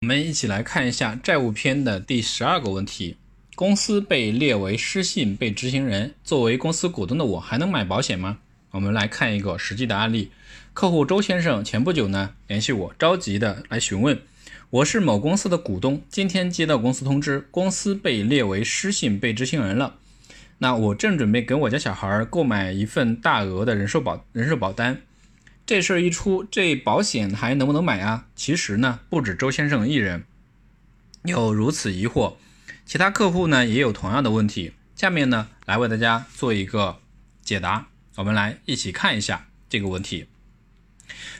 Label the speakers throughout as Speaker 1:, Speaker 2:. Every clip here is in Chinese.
Speaker 1: 我们一起来看一下债务篇的第十二个问题：公司被列为失信被执行人，作为公司股东的我还能买保险吗？我们来看一个实际的案例。客户周先生前不久呢联系我，着急的来询问，我是某公司的股东，今天接到公司通知，公司被列为失信被执行人了。那我正准备给我家小孩购买一份大额的人寿保人寿保单。这事儿一出，这保险还能不能买啊？其实呢，不止周先生一人有如此疑惑，其他客户呢也有同样的问题。下面呢，来为大家做一个解答。我们来一起看一下这个问题。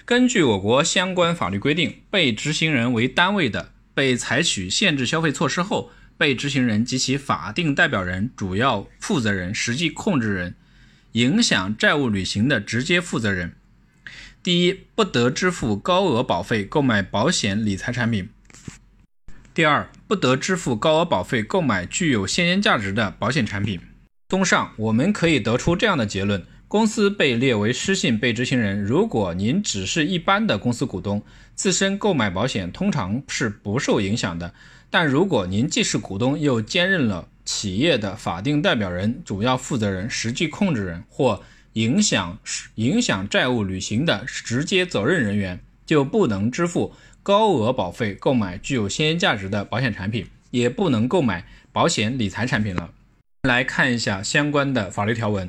Speaker 1: 根据我国相关法律规定，被执行人为单位的，被采取限制消费措施后，被执行人及其法定代表人、主要负责人、实际控制人，影响债务履行的直接负责人。第一，不得支付高额保费购买保险理财产品；第二，不得支付高额保费购买具有现金价值的保险产品。综上，我们可以得出这样的结论：公司被列为失信被执行人，如果您只是一般的公司股东，自身购买保险通常是不受影响的；但如果您既是股东，又兼任了企业的法定代表人、主要负责人、实际控制人或影响影响债务履行的直接责任人员就不能支付高额保费购买具有现金价值的保险产品，也不能购买保险理财产品了。来看一下相关的法律条文：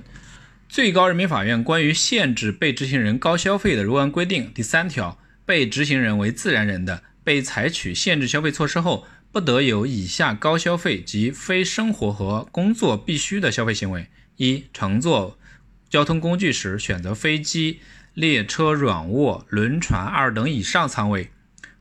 Speaker 1: 最高人民法院关于限制被执行人高消费的若干规定第三条，被执行人为自然人的，被采取限制消费措施后，不得有以下高消费及非生活和工作必需的消费行为：一、乘坐。交通工具时选择飞机、列车软卧、轮船二等以上舱位；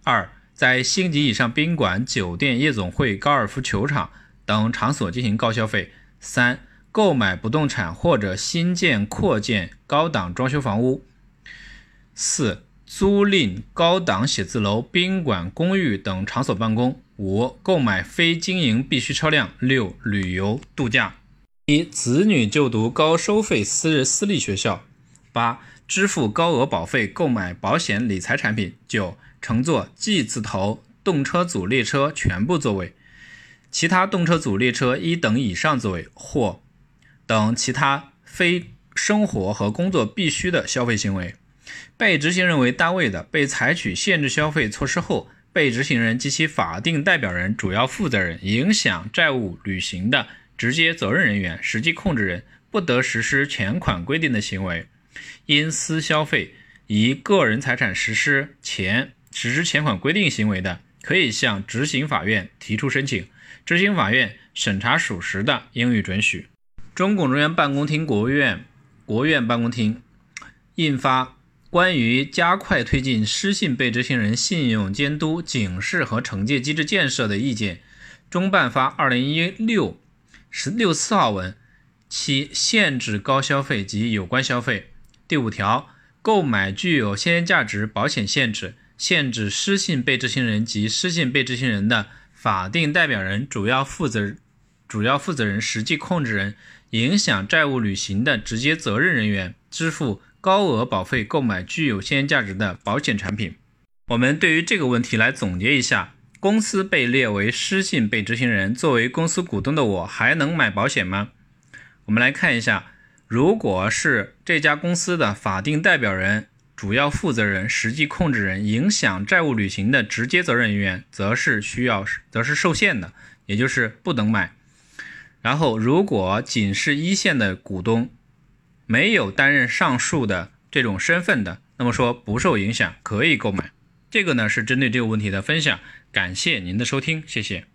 Speaker 1: 二，在星级以上宾馆、酒店、夜总会、高尔夫球场等场所进行高消费；三，购买不动产或者新建、扩建高档装修房屋；四，租赁高档写字楼、宾馆、公寓等场所办公；五，购买非经营必需车辆；六，旅游度假。一、子女就读高收费私人私立学校；八、支付高额保费购买保险理财产品；九、乘坐 G 字头动车组列车全部座位，其他动车组列车一等以上座位或等其他非生活和工作必须的消费行为。被执行人为单位的，被采取限制消费措施后，被执行人及其法定代表人、主要负责人影响债务履行的。直接责任人员、实际控制人不得实施前款规定的行为。因私消费以个人财产实施前实施前款规定行为的，可以向执行法院提出申请，执行法院审查属实的，应予准许。中共中央办公厅、国务院、国务院办公厅印发《关于加快推进失信被执行人信用监督、警示和惩戒机制建设的意见》中办发二零一六。十六四号文，七限制高消费及有关消费。第五条，购买具有现金价值保险限制，限制失信被执行人及失信被执行人的法定代表人、主要负责主要负责人、实际控制人，影响债务履行的直接责任人员支付高额保费购买具有现金价值的保险产品。我们对于这个问题来总结一下。公司被列为失信被执行人，作为公司股东的我还能买保险吗？我们来看一下，如果是这家公司的法定代表人、主要负责人、实际控制人影响债务履行的直接责任人员，则是需要，则是受限的，也就是不能买。然后，如果仅是一线的股东，没有担任上述的这种身份的，那么说不受影响，可以购买。这个呢是针对这个问题的分享。感谢您的收听，谢谢。